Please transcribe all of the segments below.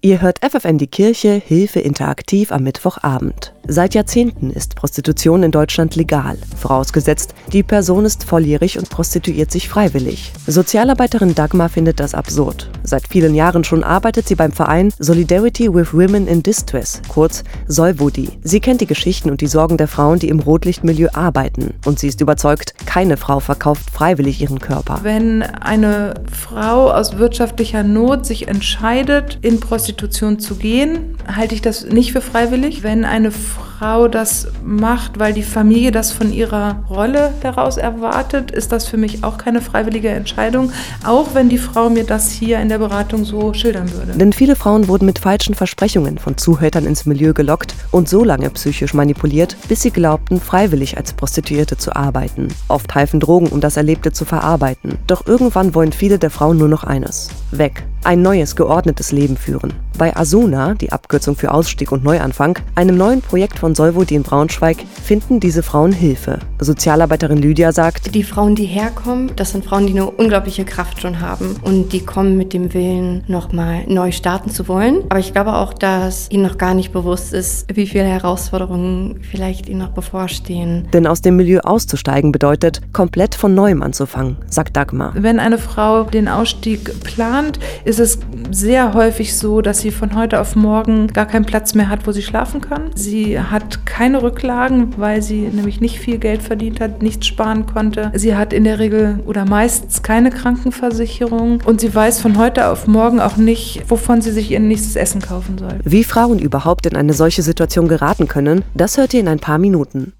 Ihr hört FFN die Kirche Hilfe interaktiv am Mittwochabend. Seit Jahrzehnten ist Prostitution in Deutschland legal, vorausgesetzt, die Person ist volljährig und prostituiert sich freiwillig. Sozialarbeiterin Dagmar findet das absurd. Seit vielen Jahren schon arbeitet sie beim Verein Solidarity with Women in Distress, kurz Solvodi. Sie kennt die Geschichten und die Sorgen der Frauen, die im Rotlichtmilieu arbeiten. Und sie ist überzeugt, keine Frau verkauft freiwillig ihren Körper. Wenn eine Frau aus wirtschaftlicher Not sich entscheidet, in Prostitution Prostitution zu gehen, halte ich das nicht für freiwillig. Wenn eine Frau das macht, weil die Familie das von ihrer Rolle heraus erwartet, ist das für mich auch keine freiwillige Entscheidung, auch wenn die Frau mir das hier in der Beratung so schildern würde. Denn viele Frauen wurden mit falschen Versprechungen von Zuhältern ins Milieu gelockt und so lange psychisch manipuliert, bis sie glaubten, freiwillig als Prostituierte zu arbeiten. Oft halfen Drogen, um das Erlebte zu verarbeiten. Doch irgendwann wollen viele der Frauen nur noch eines. Weg ein neues, geordnetes Leben führen. Bei Asuna, die Abkürzung für Ausstieg und Neuanfang, einem neuen Projekt von Solvodi in Braunschweig, finden diese Frauen Hilfe. Sozialarbeiterin Lydia sagt, die Frauen, die herkommen, das sind Frauen, die eine unglaubliche Kraft schon haben und die kommen mit dem Willen, nochmal neu starten zu wollen. Aber ich glaube auch, dass ihnen noch gar nicht bewusst ist, wie viele Herausforderungen vielleicht ihnen noch bevorstehen. Denn aus dem Milieu auszusteigen bedeutet, komplett von neuem anzufangen, sagt Dagmar. Wenn eine Frau den Ausstieg plant, ist es sehr häufig so, dass sie von heute auf morgen gar keinen Platz mehr hat, wo sie schlafen kann. Sie hat keine Rücklagen, weil sie nämlich nicht viel Geld verdient hat, nichts sparen konnte. Sie hat in der Regel oder meistens keine Krankenversicherung und sie weiß von heute auf morgen auch nicht, wovon sie sich ihr nächstes Essen kaufen soll. Wie Frauen überhaupt in eine solche Situation geraten können, das hört ihr in ein paar Minuten.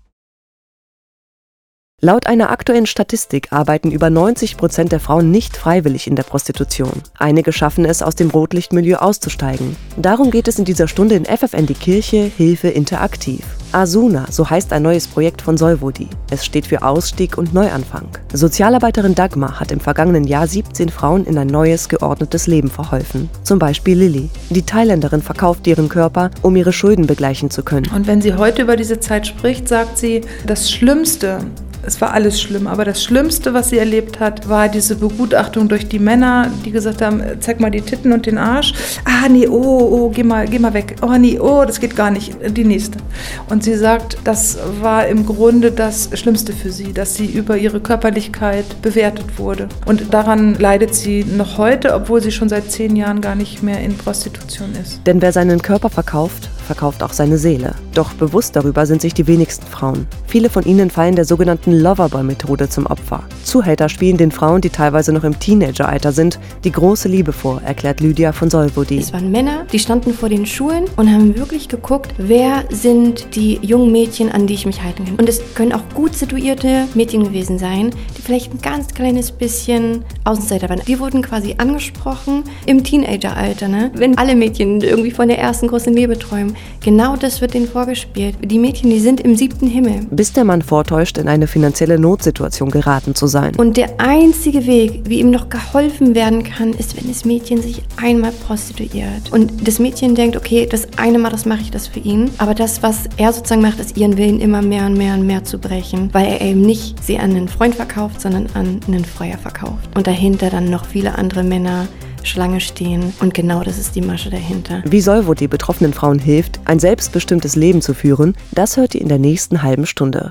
Laut einer aktuellen Statistik arbeiten über 90 Prozent der Frauen nicht freiwillig in der Prostitution. Einige schaffen es, aus dem Rotlichtmilieu auszusteigen. Darum geht es in dieser Stunde in FFN die Kirche Hilfe interaktiv. Asuna, so heißt ein neues Projekt von Solvodi. Es steht für Ausstieg und Neuanfang. Sozialarbeiterin Dagmar hat im vergangenen Jahr 17 Frauen in ein neues, geordnetes Leben verholfen. Zum Beispiel Lilly. Die Thailänderin verkauft ihren Körper, um ihre Schulden begleichen zu können. Und wenn sie heute über diese Zeit spricht, sagt sie, das Schlimmste, es war alles schlimm, aber das Schlimmste, was sie erlebt hat, war diese Begutachtung durch die Männer, die gesagt haben, zeig mal die Titten und den Arsch. Ah, nee, oh, oh, geh mal, geh mal weg. Oh, nee, oh, das geht gar nicht. Die nächste. Und sie sagt, das war im Grunde das Schlimmste für sie, dass sie über ihre Körperlichkeit bewertet wurde. Und daran leidet sie noch heute, obwohl sie schon seit zehn Jahren gar nicht mehr in Prostitution ist. Denn wer seinen Körper verkauft, verkauft auch seine Seele. Doch bewusst darüber sind sich die wenigsten Frauen. Viele von ihnen fallen der sogenannten Loverboy-Methode zum Opfer. Zuhälter spielen den Frauen, die teilweise noch im Teenageralter sind, die große Liebe vor, erklärt Lydia von Solvodi. Es waren Männer, die standen vor den Schulen und haben wirklich geguckt, wer sind die jungen Mädchen, an die ich mich halten kann. Und es können auch gut situierte Mädchen gewesen sein, die vielleicht ein ganz kleines bisschen Außenseiter waren. Die wurden quasi angesprochen im Teenageralter, ne? Wenn alle Mädchen irgendwie von der ersten großen Liebe träumen, Genau das wird ihnen vorgespielt. Die Mädchen, die sind im siebten Himmel. Bis der Mann vortäuscht, in eine finanzielle Notsituation geraten zu sein. Und der einzige Weg, wie ihm noch geholfen werden kann, ist, wenn das Mädchen sich einmal prostituiert. Und das Mädchen denkt, okay, das eine Mal, das mache ich das für ihn. Aber das, was er sozusagen macht, ist ihren Willen immer mehr und mehr und mehr zu brechen. Weil er eben nicht sie an einen Freund verkauft, sondern an einen Feuer verkauft. Und dahinter dann noch viele andere Männer, Schlange stehen. Und genau das ist die Masche dahinter. Wie Solvo die betroffenen Frauen hilft, ein selbstbestimmtes Leben zu führen, das hört ihr in der nächsten halben Stunde.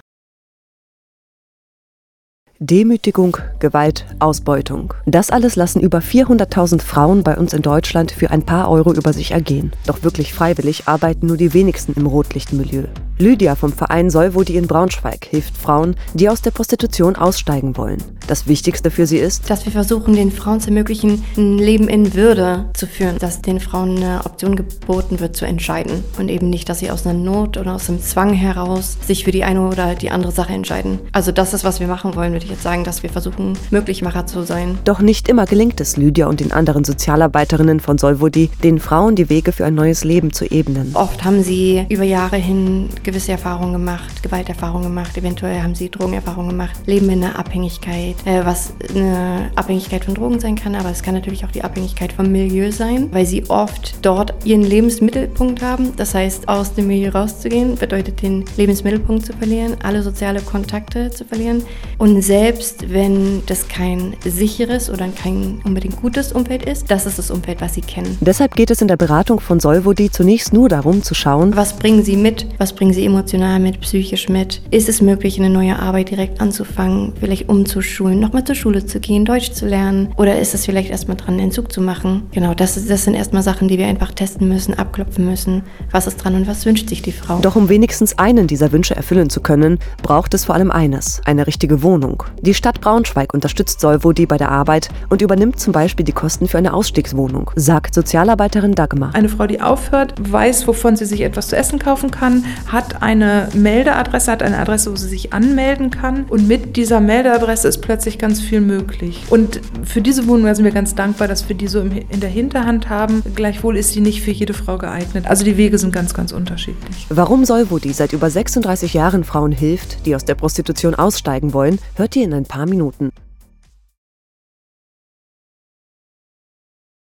Demütigung, Gewalt, Ausbeutung. Das alles lassen über 400.000 Frauen bei uns in Deutschland für ein paar Euro über sich ergehen. Doch wirklich freiwillig arbeiten nur die wenigsten im Rotlichtmilieu. Lydia vom Verein Solvodi in Braunschweig hilft Frauen, die aus der Prostitution aussteigen wollen. Das Wichtigste für sie ist, dass wir versuchen, den Frauen zu ermöglichen, ein Leben in Würde zu führen, dass den Frauen eine Option geboten wird, zu entscheiden und eben nicht, dass sie aus einer Not oder aus einem Zwang heraus sich für die eine oder die andere Sache entscheiden. Also das ist, was wir machen wollen, würde ich jetzt sagen, dass wir versuchen, Möglichmacher zu sein. Doch nicht immer gelingt es Lydia und den anderen Sozialarbeiterinnen von Solvodi, den Frauen die Wege für ein neues Leben zu ebnen. Oft haben sie über Jahre hin gewisse Erfahrungen gemacht, Gewalterfahrungen gemacht, eventuell haben sie Drogenerfahrungen gemacht, leben in einer Abhängigkeit, äh, was eine Abhängigkeit von Drogen sein kann, aber es kann natürlich auch die Abhängigkeit vom Milieu sein, weil sie oft dort ihren Lebensmittelpunkt haben. Das heißt, aus dem Milieu rauszugehen, bedeutet den Lebensmittelpunkt zu verlieren, alle soziale Kontakte zu verlieren. Und selbst wenn das kein sicheres oder kein unbedingt gutes Umfeld ist, das ist das Umfeld, was sie kennen. Deshalb geht es in der Beratung von Solvodi zunächst nur darum zu schauen, was bringen sie mit, was bringen sie emotional mit, psychisch mit. Ist es möglich, eine neue Arbeit direkt anzufangen, vielleicht umzuschulen, nochmal zur Schule zu gehen, Deutsch zu lernen? Oder ist es vielleicht erstmal dran, Entzug zu machen? Genau, das, das sind erstmal Sachen, die wir einfach testen müssen, abklopfen müssen. Was ist dran und was wünscht sich die Frau? Doch um wenigstens einen dieser Wünsche erfüllen zu können, braucht es vor allem eines, eine richtige Wohnung. Die Stadt Braunschweig unterstützt Solvodi bei der Arbeit und übernimmt zum Beispiel die Kosten für eine Ausstiegswohnung, sagt Sozialarbeiterin Dagmar. Eine Frau, die aufhört, weiß, wovon sie sich etwas zu essen kaufen kann, hat eine Meldeadresse, hat eine Adresse, wo sie sich anmelden kann und mit dieser Meldeadresse ist plötzlich ganz viel möglich. Und für diese Wohnung sind wir ganz dankbar, dass wir die so in der Hinterhand haben. Gleichwohl ist sie nicht für jede Frau geeignet. Also die Wege sind ganz, ganz unterschiedlich. Warum Solvodi seit über 36 Jahren Frauen hilft, die aus der Prostitution aussteigen wollen, hört ihr in ein paar Minuten.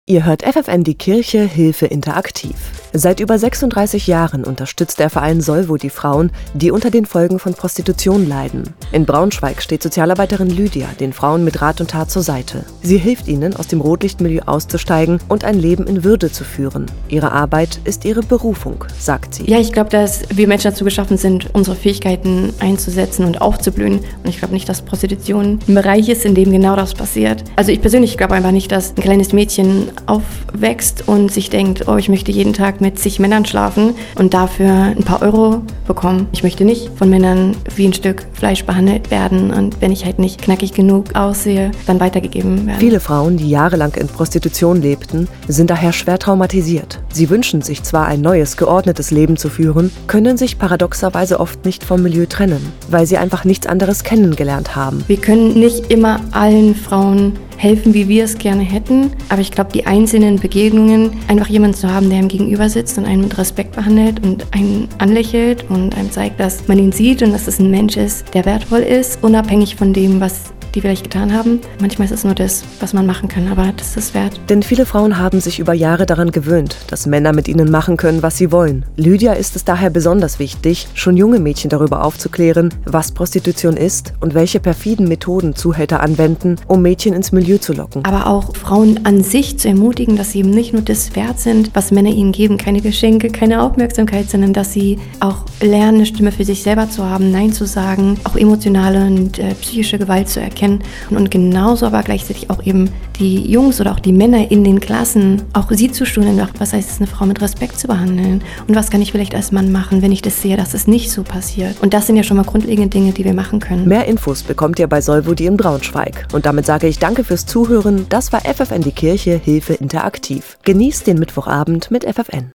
Ihr hört FFN die Kirche Hilfe interaktiv. Seit über 36 Jahren unterstützt der Verein Solvo die Frauen, die unter den Folgen von Prostitution leiden. In Braunschweig steht Sozialarbeiterin Lydia den Frauen mit Rat und Tat zur Seite. Sie hilft ihnen, aus dem Rotlichtmilieu auszusteigen und ein Leben in Würde zu führen. Ihre Arbeit ist ihre Berufung, sagt sie. Ja, ich glaube, dass wir Menschen dazu geschaffen sind, unsere Fähigkeiten einzusetzen und aufzublühen. Und ich glaube nicht, dass Prostitution ein Bereich ist, in dem genau das passiert. Also ich persönlich glaube einfach nicht, dass ein kleines Mädchen aufwächst und sich denkt, oh, ich möchte jeden Tag mit zig Männern schlafen und dafür ein paar Euro bekommen. Ich möchte nicht von Männern wie ein Stück Fleisch behandelt werden und wenn ich halt nicht knackig genug aussehe, dann weitergegeben werden. Viele Frauen, die jahrelang in Prostitution lebten, sind daher schwer traumatisiert. Sie wünschen sich zwar ein neues, geordnetes Leben zu führen, können sich paradoxerweise oft nicht vom Milieu trennen, weil sie einfach nichts anderes kennengelernt haben. Wir können nicht immer allen Frauen helfen, wie wir es gerne hätten. Aber ich glaube, die einzelnen Begegnungen, einfach jemanden zu haben, der ihm gegenüber sitzt und einen mit Respekt behandelt und einen anlächelt und einem zeigt, dass man ihn sieht und dass es ein Mensch ist, der wertvoll ist, unabhängig von dem, was die vielleicht getan haben. Manchmal ist es nur das, was man machen kann, aber das ist es wert. Denn viele Frauen haben sich über Jahre daran gewöhnt, dass Männer mit ihnen machen können, was sie wollen. Lydia ist es daher besonders wichtig, schon junge Mädchen darüber aufzuklären, was Prostitution ist und welche perfiden Methoden Zuhälter anwenden, um Mädchen ins Milieu zu locken. Aber auch Frauen an sich zu ermutigen, dass sie eben nicht nur das wert sind, was Männer ihnen geben, keine Geschenke, keine Aufmerksamkeit, sondern dass sie auch lernen, eine Stimme für sich selber zu haben, Nein zu sagen, auch emotionale und äh, psychische Gewalt zu erkennen kennen. Und genauso aber gleichzeitig auch eben die Jungs oder auch die Männer in den Klassen, auch sie zu schulen, was heißt es, eine Frau mit Respekt zu behandeln. Und was kann ich vielleicht als Mann machen, wenn ich das sehe, dass es nicht so passiert. Und das sind ja schon mal grundlegende Dinge, die wir machen können. Mehr Infos bekommt ihr bei Solvodi in Braunschweig. Und damit sage ich danke fürs Zuhören. Das war FFN die Kirche Hilfe Interaktiv. Genießt den Mittwochabend mit FFN.